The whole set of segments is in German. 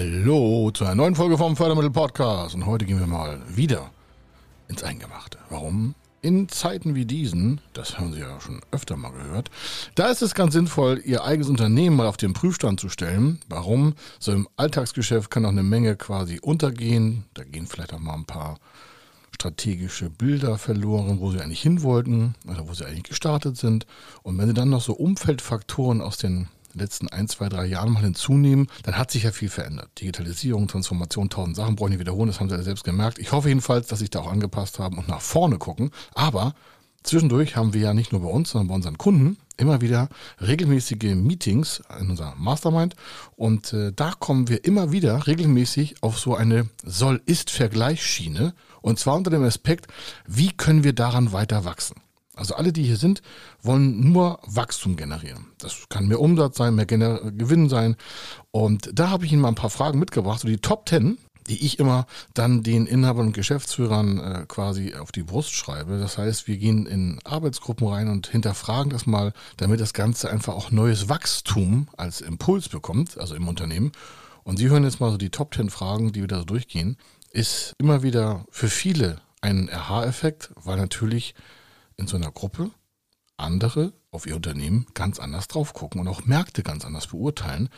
Hallo zu einer neuen Folge vom Fördermittel Podcast und heute gehen wir mal wieder ins Eingemachte. Warum? In Zeiten wie diesen, das haben Sie ja schon öfter mal gehört, da ist es ganz sinnvoll, Ihr eigenes Unternehmen mal auf den Prüfstand zu stellen. Warum? So im Alltagsgeschäft kann auch eine Menge quasi untergehen. Da gehen vielleicht auch mal ein paar strategische Bilder verloren, wo sie eigentlich hin wollten oder wo sie eigentlich gestartet sind. Und wenn sie dann noch so Umfeldfaktoren aus den letzten ein, zwei, drei Jahren mal hinzunehmen, dann hat sich ja viel verändert. Digitalisierung, Transformation, tausend Sachen brauche ich nicht wiederholen, das haben Sie ja selbst gemerkt. Ich hoffe jedenfalls, dass sich da auch angepasst haben und nach vorne gucken. Aber zwischendurch haben wir ja nicht nur bei uns, sondern bei unseren Kunden immer wieder regelmäßige Meetings in unserer Mastermind und äh, da kommen wir immer wieder regelmäßig auf so eine Soll-Ist-Vergleichsschiene und zwar unter dem Aspekt, wie können wir daran weiter wachsen? Also alle, die hier sind, wollen nur Wachstum generieren. Das kann mehr Umsatz sein, mehr Gener Gewinn sein. Und da habe ich Ihnen mal ein paar Fragen mitgebracht, so die Top 10, die ich immer dann den Inhabern und Geschäftsführern äh, quasi auf die Brust schreibe. Das heißt, wir gehen in Arbeitsgruppen rein und hinterfragen das mal, damit das Ganze einfach auch neues Wachstum als Impuls bekommt, also im Unternehmen. Und Sie hören jetzt mal so die Top 10 Fragen, die wir da so durchgehen ist immer wieder für viele ein Aha-Effekt, weil natürlich in so einer Gruppe andere auf ihr Unternehmen ganz anders drauf gucken und auch Märkte ganz anders beurteilen,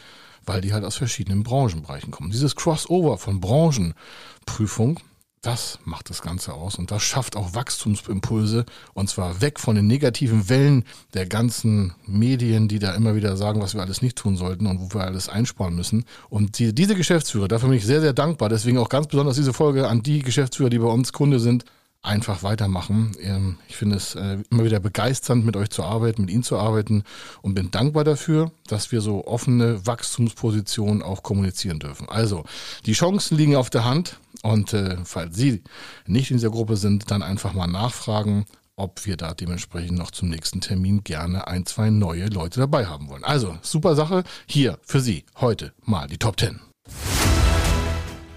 weil die halt aus verschiedenen Branchenbereichen kommen. Dieses Crossover von Branchenprüfung, das macht das Ganze aus und das schafft auch Wachstumsimpulse und zwar weg von den negativen Wellen der ganzen Medien, die da immer wieder sagen, was wir alles nicht tun sollten und wo wir alles einsparen müssen. Und die, diese Geschäftsführer, dafür bin ich sehr, sehr dankbar. Deswegen auch ganz besonders diese Folge an die Geschäftsführer, die bei uns Kunde sind einfach weitermachen. Ähm, ich finde es äh, immer wieder begeisternd, mit euch zu arbeiten, mit Ihnen zu arbeiten und bin dankbar dafür, dass wir so offene Wachstumspositionen auch kommunizieren dürfen. Also, die Chancen liegen auf der Hand und äh, falls Sie nicht in dieser Gruppe sind, dann einfach mal nachfragen, ob wir da dementsprechend noch zum nächsten Termin gerne ein, zwei neue Leute dabei haben wollen. Also, super Sache. Hier für Sie heute mal die Top 10.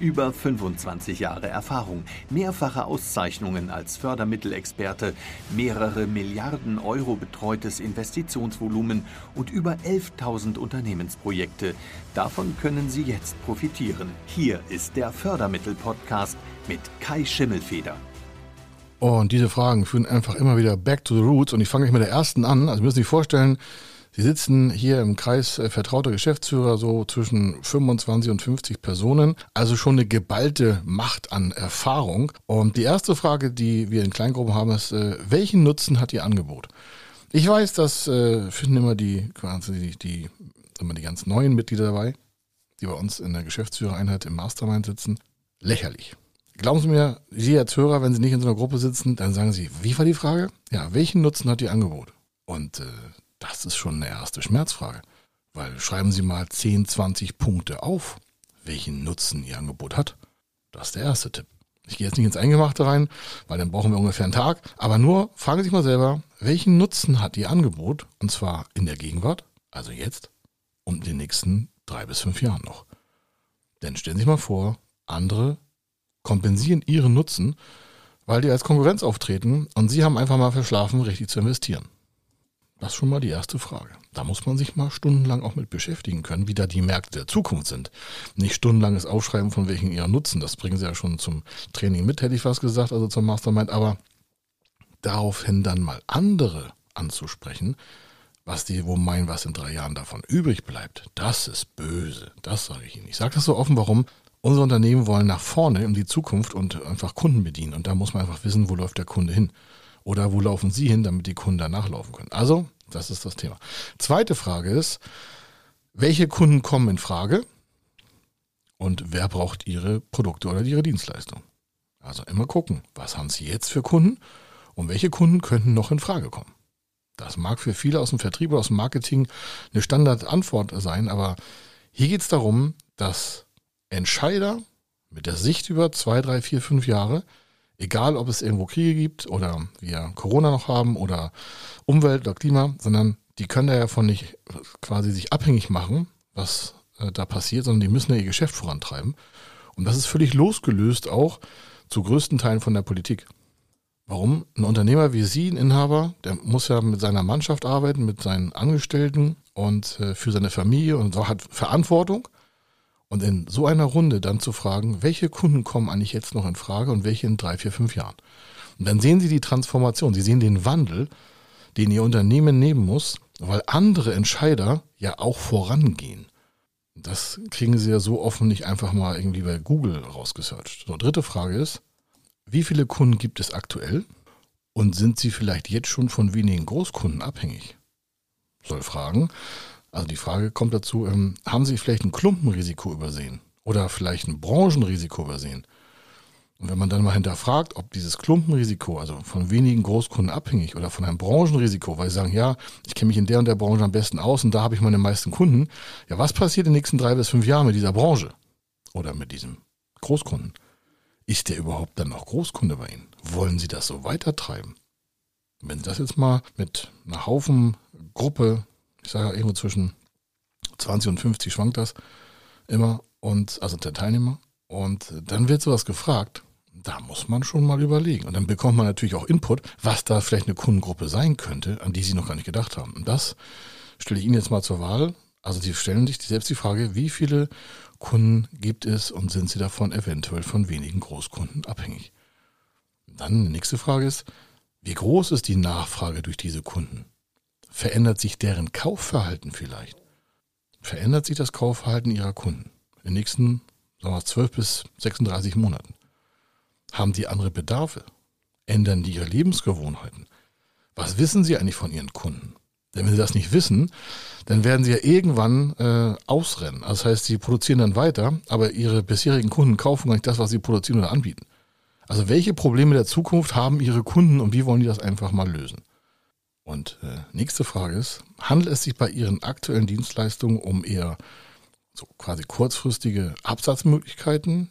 Über 25 Jahre Erfahrung, mehrfache Auszeichnungen als Fördermittelexperte, mehrere Milliarden Euro betreutes Investitionsvolumen und über 11.000 Unternehmensprojekte. Davon können Sie jetzt profitieren. Hier ist der Fördermittel-Podcast mit Kai Schimmelfeder. Und diese Fragen führen einfach immer wieder back to the roots. Und ich fange mit der ersten an. Also, Sie müssen sich vorstellen, Sie sitzen hier im Kreis äh, vertrauter Geschäftsführer so zwischen 25 und 50 Personen, also schon eine geballte Macht an Erfahrung. Und die erste Frage, die wir in Kleingruppen haben, ist, äh, welchen Nutzen hat Ihr Angebot? Ich weiß, das äh, finden immer die, die, die, immer die ganz neuen Mitglieder dabei, die bei uns in der Geschäftsführereinheit im Mastermind sitzen, lächerlich. Glauben Sie mir, Sie als Hörer, wenn Sie nicht in so einer Gruppe sitzen, dann sagen Sie, wie war die Frage? Ja, welchen Nutzen hat Ihr Angebot? Und äh, das ist schon eine erste Schmerzfrage. Weil schreiben Sie mal 10, 20 Punkte auf, welchen Nutzen Ihr Angebot hat. Das ist der erste Tipp. Ich gehe jetzt nicht ins Eingemachte rein, weil dann brauchen wir ungefähr einen Tag. Aber nur fragen Sie sich mal selber, welchen Nutzen hat Ihr Angebot? Und zwar in der Gegenwart, also jetzt und in den nächsten drei bis fünf Jahren noch. Denn stellen Sie sich mal vor, andere kompensieren ihren Nutzen, weil die als Konkurrenz auftreten und Sie haben einfach mal verschlafen, richtig zu investieren. Das ist schon mal die erste Frage. Da muss man sich mal stundenlang auch mit beschäftigen können, wie da die Märkte der Zukunft sind. Nicht stundenlanges Aufschreiben von welchen ihrer Nutzen, das bringen sie ja schon zum Training mit, hätte ich fast gesagt, also zum Mastermind, aber daraufhin dann mal andere anzusprechen, was die wo meinen, was in drei Jahren davon übrig bleibt, das ist böse. Das sage ich Ihnen. Ich sage das so offen, warum? Unsere Unternehmen wollen nach vorne in die Zukunft und einfach Kunden bedienen. Und da muss man einfach wissen, wo läuft der Kunde hin. Oder wo laufen Sie hin, damit die Kunden danach laufen können? Also, das ist das Thema. Zweite Frage ist, welche Kunden kommen in Frage und wer braucht Ihre Produkte oder Ihre Dienstleistung? Also immer gucken, was haben Sie jetzt für Kunden und welche Kunden könnten noch in Frage kommen. Das mag für viele aus dem Vertrieb oder aus dem Marketing eine Standardantwort sein, aber hier geht es darum, dass Entscheider mit der Sicht über zwei, drei, vier, fünf Jahre, egal ob es irgendwo Kriege gibt oder wir Corona noch haben oder Umwelt oder Klima, sondern die können da ja von nicht quasi sich abhängig machen, was äh, da passiert, sondern die müssen ja ihr Geschäft vorantreiben. Und das ist völlig losgelöst auch zu größten Teilen von der Politik. Warum? Ein Unternehmer wie Sie, ein Inhaber, der muss ja mit seiner Mannschaft arbeiten, mit seinen Angestellten und äh, für seine Familie und hat Verantwortung. Und in so einer Runde dann zu fragen, welche Kunden kommen eigentlich jetzt noch in Frage und welche in drei, vier, fünf Jahren. Und dann sehen Sie die Transformation, Sie sehen den Wandel, den Ihr Unternehmen nehmen muss, weil andere Entscheider ja auch vorangehen. Das kriegen Sie ja so offen nicht einfach mal irgendwie bei Google rausgesearched. So, dritte Frage ist, wie viele Kunden gibt es aktuell und sind Sie vielleicht jetzt schon von wenigen Großkunden abhängig? Soll fragen, also die Frage kommt dazu, ähm, haben Sie vielleicht ein Klumpenrisiko übersehen oder vielleicht ein Branchenrisiko übersehen? Und wenn man dann mal hinterfragt, ob dieses Klumpenrisiko, also von wenigen Großkunden abhängig oder von einem Branchenrisiko, weil sie sagen, ja, ich kenne mich in der und der Branche am besten aus und da habe ich meine meisten Kunden, ja, was passiert in den nächsten drei bis fünf Jahren mit dieser Branche oder mit diesem Großkunden? Ist der überhaupt dann noch Großkunde bei Ihnen? Wollen Sie das so weitertreiben? Wenn Sie das jetzt mal mit einer Haufen Gruppe ich sage ja irgendwo zwischen 20 und 50 schwankt das immer und also der Teilnehmer. Und dann wird sowas gefragt. Da muss man schon mal überlegen. Und dann bekommt man natürlich auch Input, was da vielleicht eine Kundengruppe sein könnte, an die Sie noch gar nicht gedacht haben. Und das stelle ich Ihnen jetzt mal zur Wahl. Also Sie stellen sich selbst die Frage, wie viele Kunden gibt es und sind Sie davon eventuell von wenigen Großkunden abhängig? Dann die nächste Frage ist, wie groß ist die Nachfrage durch diese Kunden? Verändert sich deren Kaufverhalten vielleicht? Verändert sich das Kaufverhalten ihrer Kunden in den nächsten sagen wir, 12 bis 36 Monaten? Haben die andere Bedarfe? Ändern die ihre Lebensgewohnheiten? Was wissen sie eigentlich von ihren Kunden? Denn wenn sie das nicht wissen, dann werden sie ja irgendwann äh, ausrennen. Also das heißt, sie produzieren dann weiter, aber ihre bisherigen Kunden kaufen gar nicht das, was sie produzieren oder anbieten. Also welche Probleme der Zukunft haben ihre Kunden und wie wollen die das einfach mal lösen? Und äh, nächste Frage ist, handelt es sich bei Ihren aktuellen Dienstleistungen um eher so quasi kurzfristige Absatzmöglichkeiten,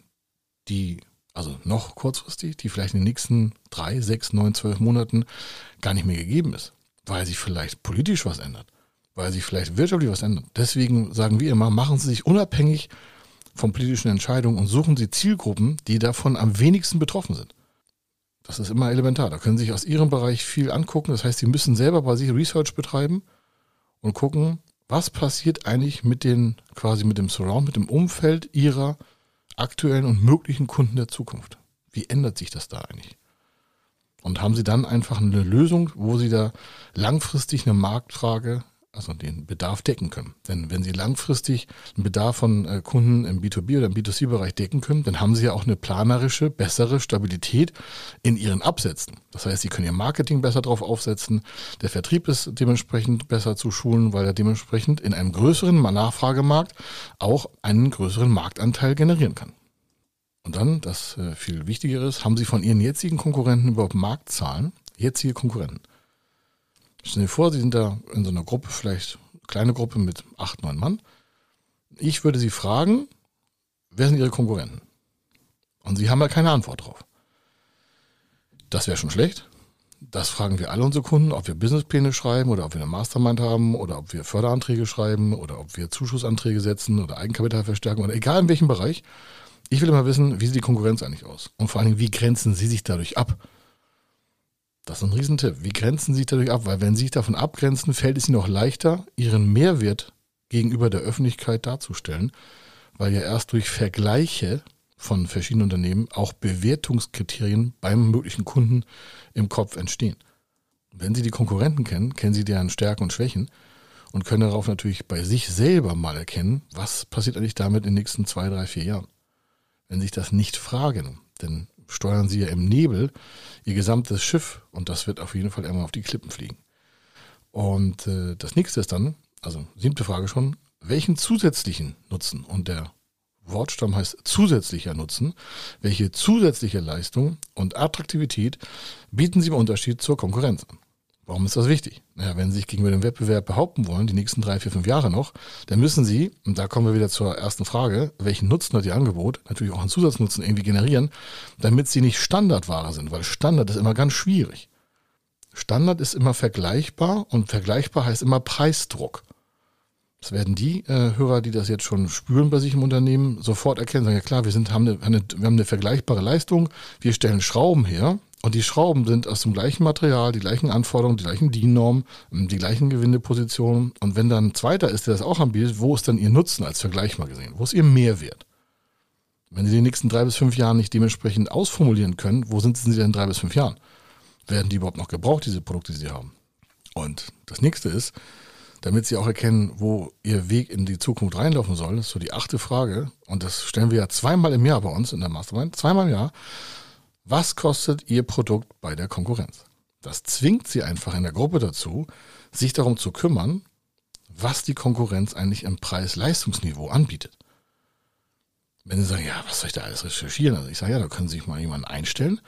die, also noch kurzfristig, die vielleicht in den nächsten drei, sechs, neun, zwölf Monaten gar nicht mehr gegeben ist, weil sich vielleicht politisch was ändert, weil sich vielleicht wirtschaftlich was ändert. Deswegen sagen wir immer, machen Sie sich unabhängig von politischen Entscheidungen und suchen Sie Zielgruppen, die davon am wenigsten betroffen sind. Das ist immer elementar. Da können Sie sich aus Ihrem Bereich viel angucken. Das heißt, Sie müssen selber bei sich Research betreiben und gucken, was passiert eigentlich mit den, quasi mit dem Surround, mit dem Umfeld Ihrer aktuellen und möglichen Kunden der Zukunft. Wie ändert sich das da eigentlich? Und haben Sie dann einfach eine Lösung, wo Sie da langfristig eine Marktfrage also den Bedarf decken können. Denn wenn Sie langfristig einen Bedarf von äh, Kunden im B2B oder im B2C-Bereich decken können, dann haben Sie ja auch eine planerische, bessere Stabilität in Ihren Absätzen. Das heißt, Sie können Ihr Marketing besser drauf aufsetzen, der Vertrieb ist dementsprechend besser zu schulen, weil er dementsprechend in einem größeren Nachfragemarkt auch einen größeren Marktanteil generieren kann. Und dann, das äh, viel Wichtigere ist, haben Sie von Ihren jetzigen Konkurrenten überhaupt Marktzahlen? Jetzige Konkurrenten. Stellen Sie vor, Sie sind da in so einer Gruppe, vielleicht eine kleine Gruppe mit acht, neun Mann. Ich würde Sie fragen, wer sind Ihre Konkurrenten? Und Sie haben ja keine Antwort drauf. Das wäre schon schlecht. Das fragen wir alle unsere Kunden, ob wir Businesspläne schreiben oder ob wir eine Mastermind haben oder ob wir Förderanträge schreiben oder ob wir Zuschussanträge setzen oder Eigenkapitalverstärkung oder egal in welchem Bereich. Ich will immer wissen, wie sieht die Konkurrenz eigentlich aus? Und vor allen Dingen, wie grenzen Sie sich dadurch ab? Das ist ein Riesentipp. Wie grenzen Sie sich dadurch ab? Weil wenn Sie sich davon abgrenzen, fällt es Ihnen auch leichter, Ihren Mehrwert gegenüber der Öffentlichkeit darzustellen, weil ja erst durch Vergleiche von verschiedenen Unternehmen auch Bewertungskriterien beim möglichen Kunden im Kopf entstehen. Wenn Sie die Konkurrenten kennen, kennen Sie deren Stärken und Schwächen und können darauf natürlich bei sich selber mal erkennen, was passiert eigentlich damit in den nächsten zwei, drei, vier Jahren. Wenn Sie sich das nicht fragen, denn steuern sie ja im Nebel ihr gesamtes Schiff und das wird auf jeden Fall immer auf die Klippen fliegen. Und äh, das nächste ist dann, also siebte Frage schon, welchen zusätzlichen Nutzen und der Wortstamm heißt zusätzlicher Nutzen, welche zusätzliche Leistung und Attraktivität bieten sie im Unterschied zur Konkurrenz an? Warum ist das wichtig? Naja, wenn Sie sich gegenüber dem Wettbewerb behaupten wollen, die nächsten drei, vier, fünf Jahre noch, dann müssen Sie, und da kommen wir wieder zur ersten Frage, welchen Nutzen hat Ihr Angebot, natürlich auch einen Zusatznutzen irgendwie generieren, damit Sie nicht Standardware sind, weil Standard ist immer ganz schwierig. Standard ist immer vergleichbar und vergleichbar heißt immer Preisdruck. Das werden die äh, Hörer, die das jetzt schon spüren bei sich im Unternehmen, sofort erkennen. Sagen, ja klar, wir, sind, haben eine, eine, wir haben eine vergleichbare Leistung, wir stellen Schrauben her, und die Schrauben sind aus dem gleichen Material, die gleichen Anforderungen, die gleichen DIN-Normen, die gleichen Gewindepositionen. Und wenn dann ein zweiter ist, der das auch anbietet, wo ist dann Ihr Nutzen als Vergleich mal gesehen? Wo ist Ihr Mehrwert? Wenn Sie die nächsten drei bis fünf Jahre nicht dementsprechend ausformulieren können, wo sind Sie denn in drei bis fünf Jahren? Werden die überhaupt noch gebraucht, diese Produkte, die Sie haben? Und das nächste ist, damit Sie auch erkennen, wo Ihr Weg in die Zukunft reinlaufen soll, ist so die achte Frage. Und das stellen wir ja zweimal im Jahr bei uns in der Mastermind. Zweimal im Jahr was kostet Ihr Produkt bei der Konkurrenz? Das zwingt Sie einfach in der Gruppe dazu, sich darum zu kümmern, was die Konkurrenz eigentlich im Preis-Leistungsniveau anbietet. Wenn Sie sagen, ja, was soll ich da alles recherchieren? Also ich sage, ja, da können Sie sich mal jemanden einstellen.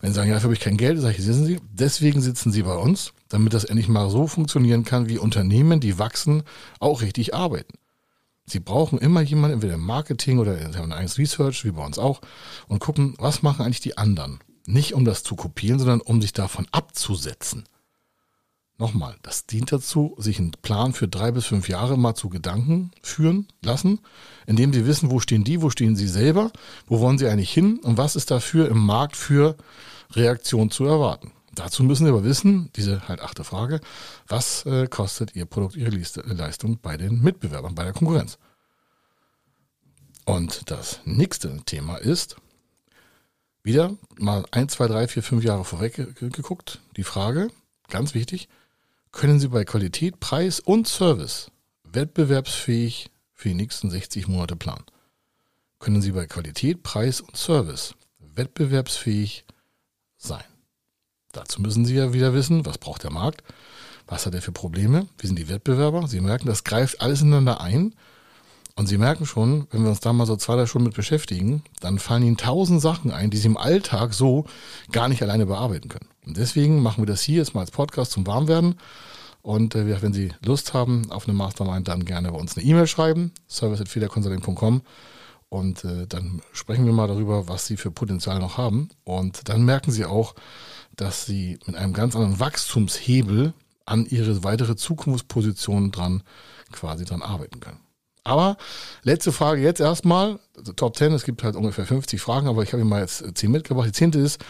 Wenn Sie sagen, ja, dafür habe ich kein Geld, sage ich, wissen Sie, deswegen sitzen Sie bei uns, damit das endlich mal so funktionieren kann, wie Unternehmen, die wachsen, auch richtig arbeiten. Sie brauchen immer jemanden, entweder im Marketing oder ein eigenes Research, wie bei uns auch, und gucken, was machen eigentlich die anderen. Nicht um das zu kopieren, sondern um sich davon abzusetzen. Nochmal, das dient dazu, sich einen Plan für drei bis fünf Jahre mal zu Gedanken führen lassen, indem Sie wissen, wo stehen die, wo stehen Sie selber, wo wollen Sie eigentlich hin und was ist dafür im Markt für Reaktion zu erwarten. Dazu müssen Sie aber wissen, diese halt achte Frage, was äh, kostet Ihr Produkt, Ihre Leistung bei den Mitbewerbern, bei der Konkurrenz? Und das nächste Thema ist, wieder mal ein, zwei, drei, vier, fünf Jahre vorweg geguckt, die Frage, ganz wichtig, können Sie bei Qualität, Preis und Service wettbewerbsfähig für die nächsten 60 Monate planen? Können Sie bei Qualität, Preis und Service wettbewerbsfähig sein? Dazu müssen Sie ja wieder wissen, was braucht der Markt, was hat er für Probleme, wie sind die Wettbewerber. Sie merken, das greift alles ineinander ein. Und Sie merken schon, wenn wir uns da mal so zwei, drei Stunden mit beschäftigen, dann fallen Ihnen tausend Sachen ein, die Sie im Alltag so gar nicht alleine bearbeiten können. Und deswegen machen wir das hier jetzt mal als Podcast zum Warmwerden. Und äh, wenn Sie Lust haben auf eine Mastermind, dann gerne bei uns eine E-Mail schreiben, service.federconsulting.com und äh, dann sprechen wir mal darüber, was Sie für Potenzial noch haben. Und dann merken Sie auch, dass sie mit einem ganz anderen Wachstumshebel an ihre weitere Zukunftsposition dran quasi dran arbeiten können. Aber letzte Frage jetzt erstmal, also Top 10, es gibt halt ungefähr 50 Fragen, aber ich habe Ihnen mal jetzt 10 mitgebracht. Die zehnte ist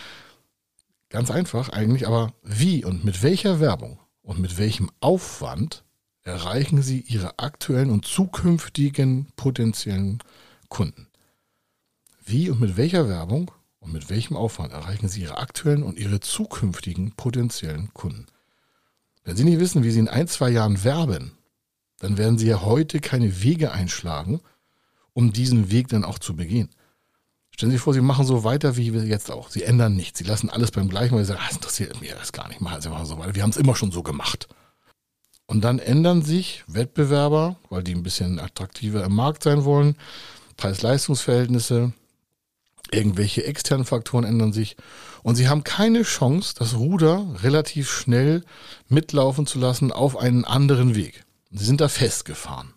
ganz einfach eigentlich, aber wie und mit welcher Werbung und mit welchem Aufwand erreichen Sie Ihre aktuellen und zukünftigen potenziellen Kunden? Wie und mit welcher Werbung und mit welchem Aufwand erreichen Sie Ihre aktuellen und Ihre zukünftigen potenziellen Kunden? Wenn Sie nicht wissen, wie Sie in ein, zwei Jahren werben, dann werden Sie ja heute keine Wege einschlagen, um diesen Weg dann auch zu begehen. Stellen Sie sich vor, Sie machen so weiter wie wir jetzt auch. Sie ändern nichts. Sie lassen alles beim Gleichen, weil Sie sagen, ah, das interessiert mich das gar nicht. Machen Sie einfach so weiter. Wir haben es immer schon so gemacht. Und dann ändern sich Wettbewerber, weil die ein bisschen attraktiver im Markt sein wollen, Preis-Leistungs-Verhältnisse, Irgendwelche externen Faktoren ändern sich und sie haben keine Chance, das Ruder relativ schnell mitlaufen zu lassen auf einen anderen Weg. Sie sind da festgefahren,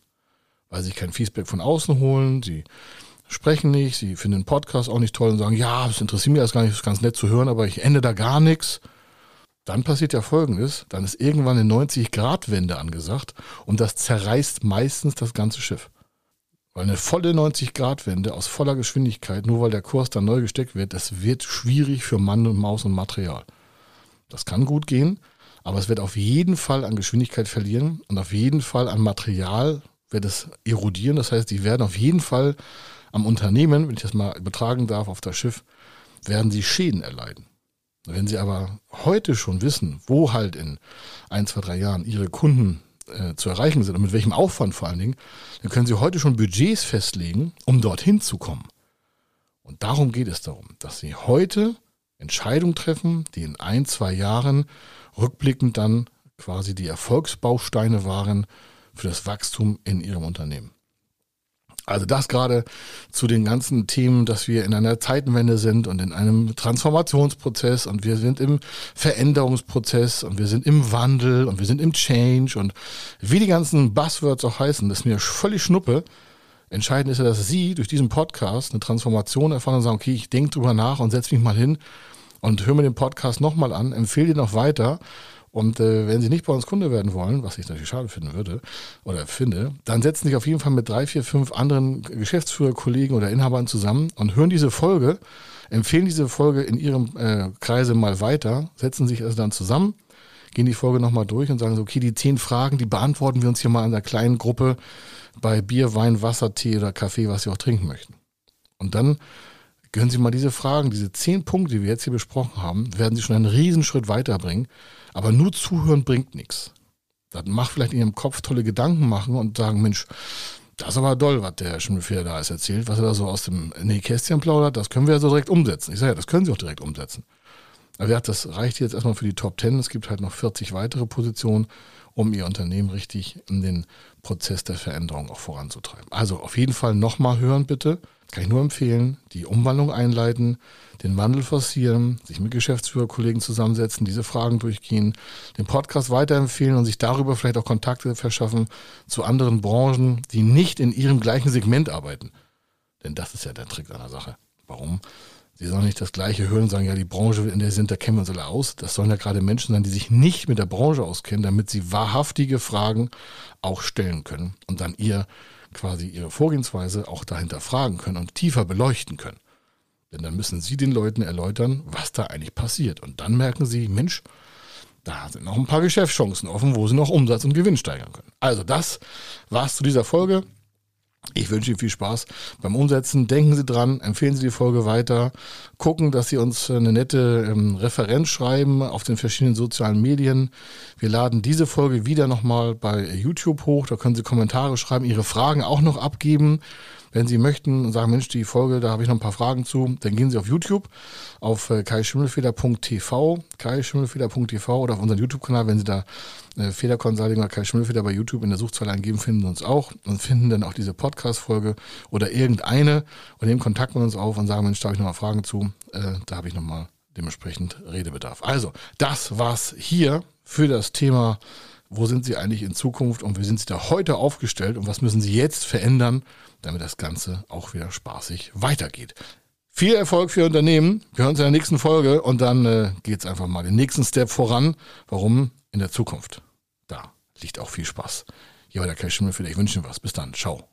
weil sie kein Feedback von außen holen, sie sprechen nicht, sie finden den Podcast auch nicht toll und sagen, ja, das interessiert mich erst gar nicht, das ist ganz nett zu hören, aber ich ende da gar nichts. Dann passiert ja Folgendes, dann ist irgendwann eine 90-Grad-Wende angesagt und das zerreißt meistens das ganze Schiff. Weil eine volle 90-Grad-Wende aus voller Geschwindigkeit, nur weil der Kurs dann neu gesteckt wird, das wird schwierig für Mann und Maus und Material. Das kann gut gehen, aber es wird auf jeden Fall an Geschwindigkeit verlieren und auf jeden Fall an Material wird es erodieren. Das heißt, die werden auf jeden Fall am Unternehmen, wenn ich das mal übertragen darf, auf das Schiff, werden sie Schäden erleiden. Wenn sie aber heute schon wissen, wo halt in ein, zwei, drei Jahren ihre Kunden äh, zu erreichen sind und mit welchem Aufwand vor allen Dingen, dann können Sie heute schon Budgets festlegen, um dorthin zu kommen. Und darum geht es darum, dass Sie heute Entscheidungen treffen, die in ein, zwei Jahren rückblickend dann quasi die Erfolgsbausteine waren für das Wachstum in Ihrem Unternehmen. Also das gerade zu den ganzen Themen, dass wir in einer Zeitenwende sind und in einem Transformationsprozess und wir sind im Veränderungsprozess und wir sind im Wandel und wir sind im Change und wie die ganzen Buzzwords auch heißen, das ist mir völlig schnuppe. Entscheidend ist ja, dass Sie durch diesen Podcast eine Transformation erfahren und sagen, okay, ich denke drüber nach und setze mich mal hin und höre mir den Podcast nochmal an, empfehle ihn noch weiter und äh, wenn Sie nicht bei uns Kunde werden wollen, was ich natürlich schade finden würde oder finde, dann setzen Sie sich auf jeden Fall mit drei, vier, fünf anderen Geschäftsführer, Kollegen oder Inhabern zusammen und hören diese Folge, empfehlen diese Folge in Ihrem äh, Kreise mal weiter, setzen sich also dann zusammen, gehen die Folge nochmal durch und sagen so, okay, die zehn Fragen, die beantworten wir uns hier mal in einer kleinen Gruppe bei Bier, Wein, Wasser, Tee oder Kaffee, was Sie auch trinken möchten. Und dann gönnen Sie mal diese Fragen, diese zehn Punkte, die wir jetzt hier besprochen haben, werden Sie schon einen Riesenschritt weiterbringen aber nur zuhören bringt nichts. Dann mach vielleicht in ihrem Kopf tolle Gedanken machen und sagen, Mensch, das ist aber doll, was der Schimmelfeder da ist erzählt, was er da so aus dem Nähkästchen plaudert, das können wir ja so direkt umsetzen. Ich sage ja, das können Sie auch direkt umsetzen. Aber ja, das reicht jetzt erstmal für die Top 10. Es gibt halt noch 40 weitere Positionen, um Ihr Unternehmen richtig in den Prozess der Veränderung auch voranzutreiben. Also auf jeden Fall nochmal hören bitte. Kann ich nur empfehlen, die Umwandlung einleiten, den Wandel forcieren, sich mit Geschäftsführerkollegen zusammensetzen, diese Fragen durchgehen, den Podcast weiterempfehlen und sich darüber vielleicht auch Kontakte verschaffen zu anderen Branchen, die nicht in ihrem gleichen Segment arbeiten. Denn das ist ja der Trick an Sache. Warum? Sie sollen nicht das Gleiche hören und sagen, ja, die Branche, in der sie sind, da kennen wir uns alle aus. Das sollen ja gerade Menschen sein, die sich nicht mit der Branche auskennen, damit sie wahrhaftige Fragen auch stellen können und dann ihr quasi ihre Vorgehensweise auch dahinter fragen können und tiefer beleuchten können. Denn dann müssen Sie den Leuten erläutern, was da eigentlich passiert. Und dann merken Sie, Mensch, da sind noch ein paar Geschäftschancen offen, wo Sie noch Umsatz und Gewinn steigern können. Also das war's zu dieser Folge. Ich wünsche Ihnen viel Spaß beim Umsetzen. Denken Sie dran, empfehlen Sie die Folge weiter. Gucken, dass Sie uns eine nette ähm, Referenz schreiben auf den verschiedenen sozialen Medien. Wir laden diese Folge wieder nochmal bei YouTube hoch. Da können Sie Kommentare schreiben, Ihre Fragen auch noch abgeben. Wenn Sie möchten und sagen, Mensch, die Folge, da habe ich noch ein paar Fragen zu, dann gehen Sie auf YouTube, auf äh, kaischimmelfeder.tv, kaischimmelfeder.tv oder auf unseren YouTube-Kanal, wenn Sie da äh, Feder Consulting oder Kai Schimmelfeder bei YouTube in der Suchzeile eingeben, finden Sie uns auch und finden dann auch diese Podcast-Folge oder irgendeine und nehmen Kontakt mit uns auf und sagen, Mensch, da habe ich noch mal Fragen zu, äh, da habe ich noch mal dementsprechend Redebedarf. Also, das war's hier für das Thema wo sind Sie eigentlich in Zukunft und wie sind Sie da heute aufgestellt und was müssen Sie jetzt verändern, damit das Ganze auch wieder spaßig weitergeht. Viel Erfolg für Ihr Unternehmen. Wir hören uns in der nächsten Folge und dann äh, geht es einfach mal den nächsten Step voran. Warum? In der Zukunft. Da liegt auch viel Spaß. Hier war der Kai Schimmel für dich. Ich wünsche Ihnen was. Bis dann. Ciao.